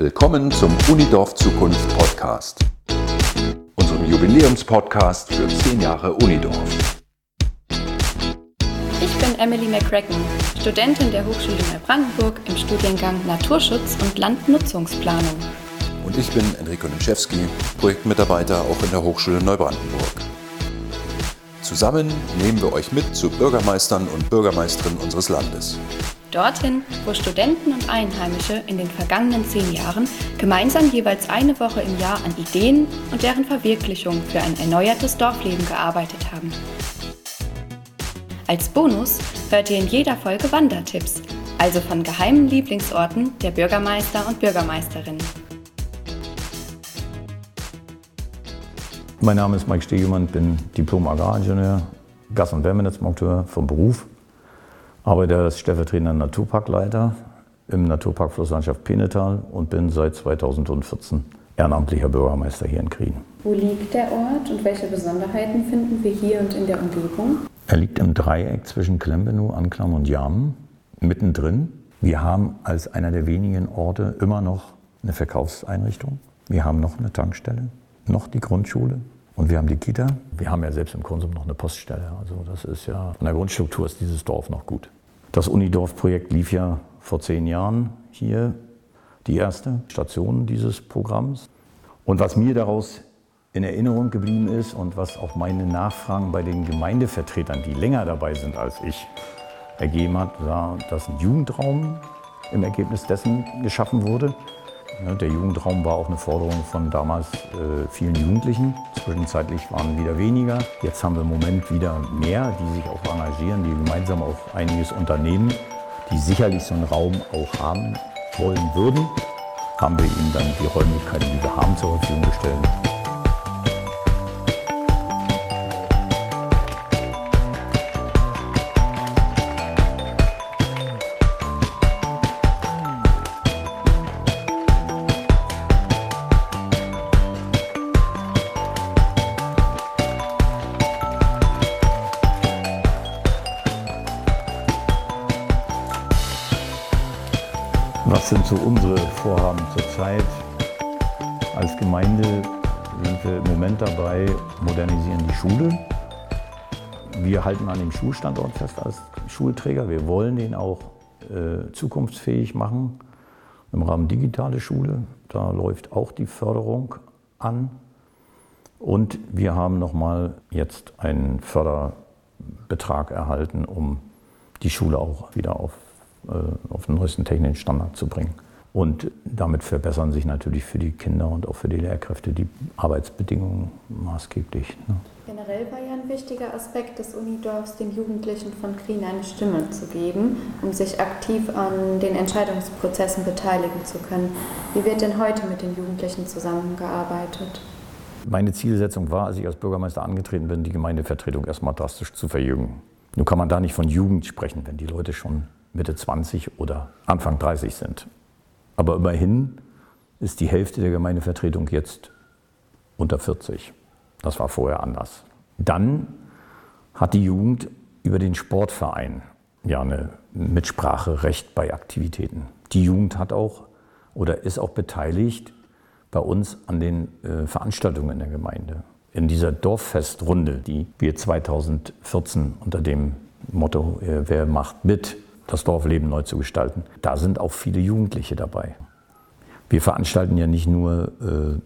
Willkommen zum Unidorf Zukunft Podcast, unserem Jubiläumspodcast für 10 Jahre Unidorf. Ich bin Emily McCracken, Studentin der Hochschule Neubrandenburg im Studiengang Naturschutz und Landnutzungsplanung. Und ich bin Enrico Nimschewski, Projektmitarbeiter auch in der Hochschule Neubrandenburg. Zusammen nehmen wir euch mit zu Bürgermeistern und Bürgermeisterinnen unseres Landes. Dorthin, wo Studenten und Einheimische in den vergangenen zehn Jahren gemeinsam jeweils eine Woche im Jahr an Ideen und deren Verwirklichung für ein erneuertes Dorfleben gearbeitet haben. Als Bonus hört ihr in jeder Folge Wandertipps, also von geheimen Lieblingsorten der Bürgermeister und Bürgermeisterinnen. Mein Name ist Mike Stegemann, bin Diplom-Agraringenieur, Gas- und Wärmenetzmonteur vom Beruf arbeite als stellvertretender Naturparkleiter im Naturpark Flusslandschaft Penetal und bin seit 2014 ehrenamtlicher Bürgermeister hier in Krien. Wo liegt der Ort und welche Besonderheiten finden wir hier und in der Umgebung? Er liegt im Dreieck zwischen Klembenow, Anklam und Jamen, mittendrin. Wir haben als einer der wenigen Orte immer noch eine Verkaufseinrichtung. Wir haben noch eine Tankstelle, noch die Grundschule und wir haben die Kita. Wir haben ja selbst im Konsum noch eine Poststelle. Also das ist ja, von der Grundstruktur ist dieses Dorf noch gut. Das Unidorf-Projekt lief ja vor zehn Jahren hier, die erste Station dieses Programms. Und was mir daraus in Erinnerung geblieben ist und was auch meine Nachfragen bei den Gemeindevertretern, die länger dabei sind als ich, ergeben hat, war, dass ein Jugendraum im Ergebnis dessen geschaffen wurde. Der Jugendraum war auch eine Forderung von damals äh, vielen Jugendlichen. Zwischenzeitlich waren wieder weniger. Jetzt haben wir im Moment wieder mehr, die sich auch engagieren, die gemeinsam auch einiges unternehmen, die sicherlich so einen Raum auch haben wollen würden. Haben wir ihnen dann die Räumlichkeiten, die wir haben, zur Verfügung gestellt. So unsere Vorhaben zurzeit? Als Gemeinde sind wir im Moment dabei, modernisieren die Schule. Wir halten an dem Schulstandort fest als Schulträger. Wir wollen den auch äh, zukunftsfähig machen im Rahmen digitale Schule. Da läuft auch die Förderung an. Und wir haben nochmal jetzt einen Förderbetrag erhalten, um die Schule auch wieder auf auf den neuesten technischen Standard zu bringen. Und damit verbessern sich natürlich für die Kinder und auch für die Lehrkräfte die Arbeitsbedingungen maßgeblich. Ne? Generell war ja ein wichtiger Aspekt des Unidorfs, den Jugendlichen von Krien eine Stimme zu geben, um sich aktiv an den Entscheidungsprozessen beteiligen zu können. Wie wird denn heute mit den Jugendlichen zusammengearbeitet? Meine Zielsetzung war, als ich als Bürgermeister angetreten bin, die Gemeindevertretung erstmal drastisch zu verjüngen. Nun kann man da nicht von Jugend sprechen, wenn die Leute schon Mitte 20 oder Anfang 30 sind. Aber immerhin ist die Hälfte der Gemeindevertretung jetzt unter 40. Das war vorher anders. Dann hat die Jugend über den Sportverein ja eine Mitspracherecht bei Aktivitäten. Die Jugend hat auch oder ist auch beteiligt bei uns an den äh, Veranstaltungen in der Gemeinde. In dieser Dorffestrunde, die wir 2014 unter dem Motto äh, Wer macht mit das Dorfleben neu zu gestalten. Da sind auch viele Jugendliche dabei. Wir veranstalten ja nicht nur äh,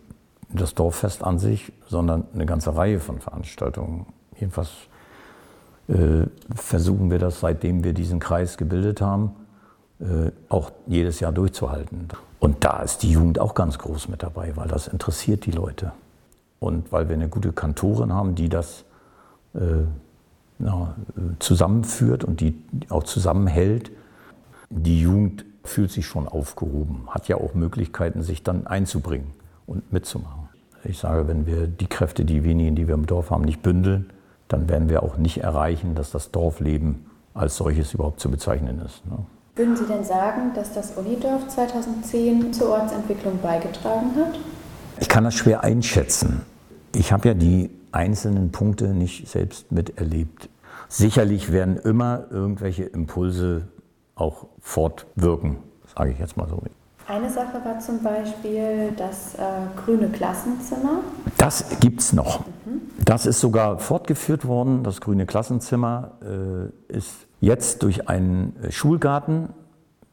das Dorffest an sich, sondern eine ganze Reihe von Veranstaltungen. Jedenfalls äh, versuchen wir das, seitdem wir diesen Kreis gebildet haben, äh, auch jedes Jahr durchzuhalten. Und da ist die Jugend auch ganz groß mit dabei, weil das interessiert die Leute. Und weil wir eine gute Kantorin haben, die das äh, na, zusammenführt und die auch zusammenhält. Die Jugend fühlt sich schon aufgehoben, hat ja auch Möglichkeiten, sich dann einzubringen und mitzumachen. Ich sage, wenn wir die Kräfte, die wenigen, die wir im Dorf haben, nicht bündeln, dann werden wir auch nicht erreichen, dass das Dorfleben als solches überhaupt zu bezeichnen ist. Ne? Würden Sie denn sagen, dass das Unidorf 2010 zur Ortsentwicklung beigetragen hat? Ich kann das schwer einschätzen. Ich habe ja die einzelnen Punkte nicht selbst miterlebt. Sicherlich werden immer irgendwelche Impulse auch fortwirken, sage ich jetzt mal so. Eine Sache war zum Beispiel das äh, grüne Klassenzimmer. Das gibt es noch. Mhm. Das ist sogar fortgeführt worden. Das grüne Klassenzimmer äh, ist jetzt durch einen äh, Schulgarten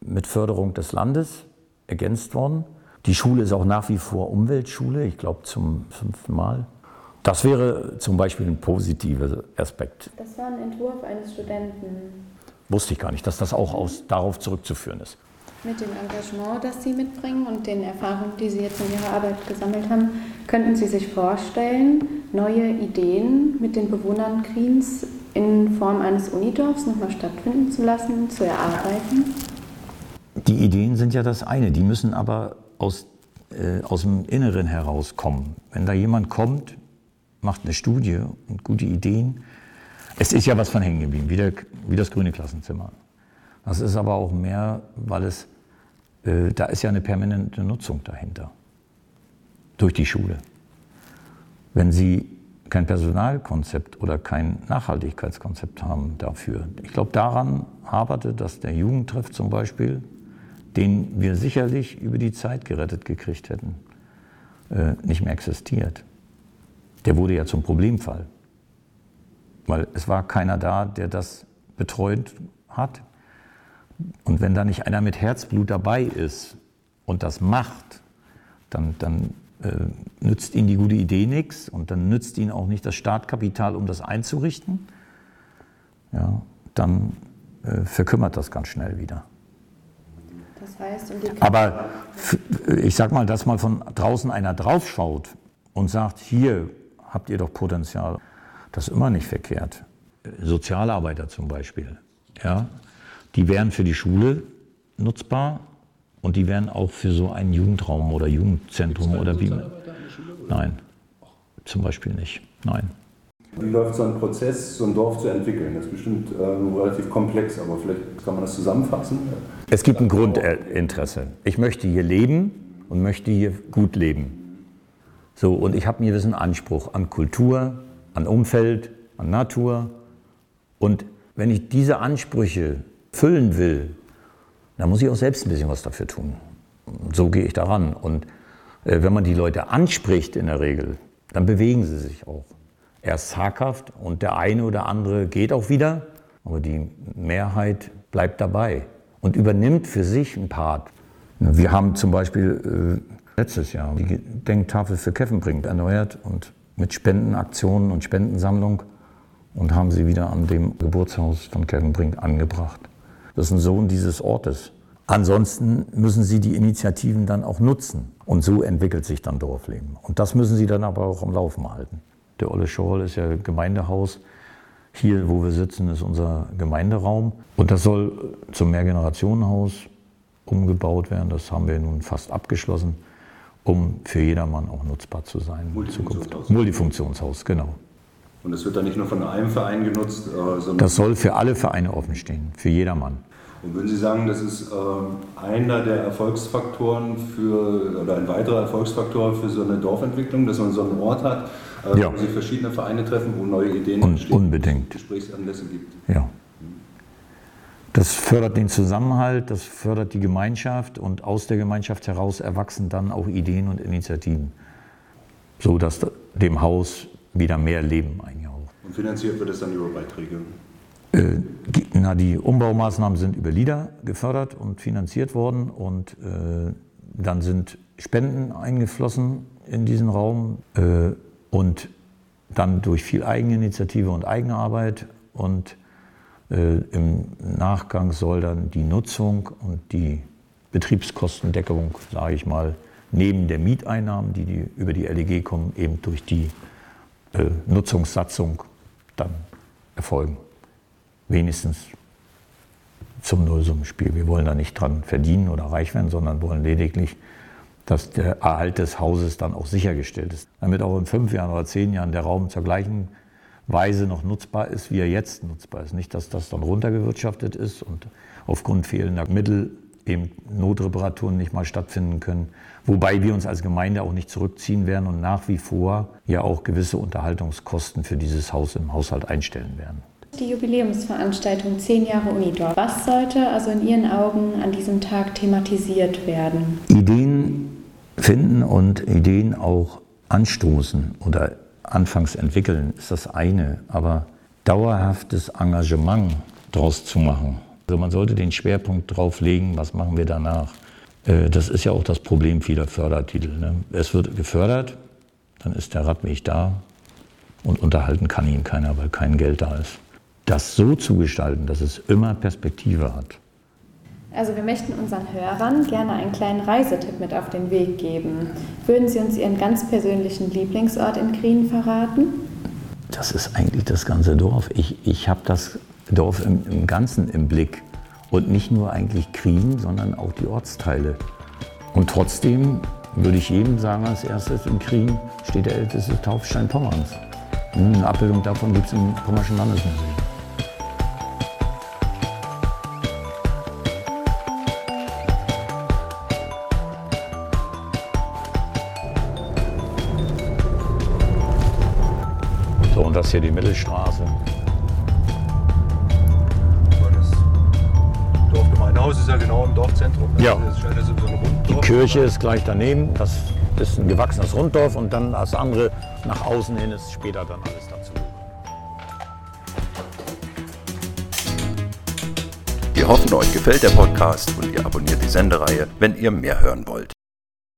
mit Förderung des Landes ergänzt worden. Die Schule ist auch nach wie vor Umweltschule, ich glaube zum fünften Mal. Das wäre zum Beispiel ein positiver Aspekt. Das war ein Entwurf eines Studenten. Wusste ich gar nicht, dass das auch aus, darauf zurückzuführen ist. Mit dem Engagement, das Sie mitbringen und den Erfahrungen, die Sie jetzt in Ihrer Arbeit gesammelt haben, könnten Sie sich vorstellen, neue Ideen mit den Bewohnern Kriens in Form eines Unidorfs nochmal stattfinden zu lassen, zu erarbeiten? Die Ideen sind ja das eine, die müssen aber aus, äh, aus dem Inneren herauskommen. Wenn da jemand kommt, macht eine Studie und gute Ideen, es ist ja was von hängen geblieben, wie, wie das grüne Klassenzimmer. Das ist aber auch mehr, weil es, äh, da ist ja eine permanente Nutzung dahinter. Durch die Schule. Wenn Sie kein Personalkonzept oder kein Nachhaltigkeitskonzept haben dafür. Ich glaube, daran haperte, dass der Jugendtreff zum Beispiel, den wir sicherlich über die Zeit gerettet gekriegt hätten, äh, nicht mehr existiert. Der wurde ja zum Problemfall, weil es war keiner da, der das betreut hat. Und wenn da nicht einer mit Herzblut dabei ist und das macht, dann, dann äh, nützt ihnen die gute Idee nichts und dann nützt ihnen auch nicht das Startkapital, um das einzurichten. Ja, dann äh, verkümmert das ganz schnell wieder. Das heißt, Aber ich sag mal, dass mal von draußen einer draufschaut und sagt, hier habt ihr doch Potenzial, das ist immer nicht verkehrt. Sozialarbeiter zum Beispiel, ja, die wären für die Schule nutzbar und die wären auch für so einen Jugendraum oder Jugendzentrum oder wie. Nein, zum Beispiel nicht. Nein. Wie läuft so ein Prozess, so ein Dorf zu entwickeln? Das ist bestimmt äh, relativ komplex, aber vielleicht kann man das zusammenfassen. Es gibt ein Grundinteresse. Ich möchte hier leben und möchte hier gut leben. So, und ich habe einen gewissen Anspruch an Kultur, an Umfeld, an Natur. Und wenn ich diese Ansprüche füllen will, da muss ich auch selbst ein bisschen was dafür tun. So gehe ich daran. Und äh, wenn man die Leute anspricht in der Regel, dann bewegen sie sich auch. Erst zaghaft und der eine oder andere geht auch wieder, aber die Mehrheit bleibt dabei und übernimmt für sich einen Part. Wir haben zum Beispiel äh, letztes Jahr die Gedenktafel für Keffenbrink erneuert und mit Spendenaktionen und Spendensammlung und haben sie wieder an dem Geburtshaus von Keffenbrink angebracht. Das ist ein Sohn dieses Ortes. Ansonsten müssen Sie die Initiativen dann auch nutzen. Und so entwickelt sich dann Dorfleben. Und das müssen Sie dann aber auch am Laufen halten. Der Olle Schorl ist ja Gemeindehaus. Hier, wo wir sitzen, ist unser Gemeinderaum. Und das soll zum Mehrgenerationenhaus umgebaut werden. Das haben wir nun fast abgeschlossen, um für jedermann auch nutzbar zu sein. Multifunktionshaus. Multifunktionshaus, genau. Und das wird dann nicht nur von einem Verein genutzt, äh, sondern. Das soll für alle Vereine offen stehen, für jedermann. Und würden Sie sagen, das ist äh, einer der Erfolgsfaktoren für, oder ein weiterer Erfolgsfaktor für so eine Dorfentwicklung, dass man so einen Ort hat, äh, ja. wo sich verschiedene Vereine treffen, wo neue Ideen Un entstehen, unbedingt. Gesprächsanlässe gibt? Ja. Das fördert den Zusammenhalt, das fördert die Gemeinschaft und aus der Gemeinschaft heraus erwachsen dann auch Ideen und Initiativen, so dass dem Haus wieder mehr Leben eingehaucht. Und finanziert wird es dann über Beiträge? Äh, na, die Umbaumaßnahmen sind über LIDA gefördert und finanziert worden und äh, dann sind Spenden eingeflossen in diesen Raum äh, und dann durch viel Eigeninitiative und Eigenarbeit und im Nachgang soll dann die Nutzung und die Betriebskostendeckung, sage ich mal, neben der Mieteinnahmen, die, die über die LEG kommen, eben durch die äh, Nutzungssatzung dann erfolgen wenigstens zum Nullsummenspiel. Wir wollen da nicht dran verdienen oder reich werden, sondern wollen lediglich, dass der Erhalt des Hauses dann auch sichergestellt ist. Damit auch in fünf Jahren oder zehn Jahren der Raum zur gleichen Weise noch nutzbar ist, wie er jetzt nutzbar ist. Nicht, dass das dann runtergewirtschaftet ist und aufgrund fehlender Mittel eben Notreparaturen nicht mal stattfinden können. Wobei wir uns als Gemeinde auch nicht zurückziehen werden und nach wie vor ja auch gewisse Unterhaltungskosten für dieses Haus im Haushalt einstellen werden. die Jubiläumsveranstaltung 10 Jahre Unidorf. Was sollte also in Ihren Augen an diesem Tag thematisiert werden? Ideen finden und Ideen auch anstoßen oder anfangs entwickeln, ist das eine. Aber dauerhaftes Engagement daraus zu machen. Also man sollte den Schwerpunkt drauf legen, was machen wir danach. Äh, das ist ja auch das Problem vieler Fördertitel. Ne? Es wird gefördert, dann ist der Radweg da und unterhalten kann ihn keiner, weil kein Geld da ist. Das so zu gestalten, dass es immer Perspektive hat. Also wir möchten unseren Hörern gerne einen kleinen Reisetipp mit auf den Weg geben. Würden Sie uns Ihren ganz persönlichen Lieblingsort in Grien verraten? Das ist eigentlich das ganze Dorf. Ich, ich habe das Dorf im, im, Ganzen im Blick. Und nicht nur eigentlich Grien, sondern auch die Ortsteile. Und trotzdem würde ich jedem sagen, als erstes in Grien steht der älteste Taufstein Pommerns. Eine Abbildung davon gibt es im Pommerschen Landesmuseum. Das hier die Mittelstraße. Das Dorfgemeindehaus ist ja genau im Dorfzentrum. Ja. Ist so. Die Kirche ist gleich daneben. Das ist ein gewachsenes Runddorf und dann das andere nach außen hin ist später dann alles dazu. Wir hoffen, euch gefällt der Podcast und ihr abonniert die Sendereihe, wenn ihr mehr hören wollt.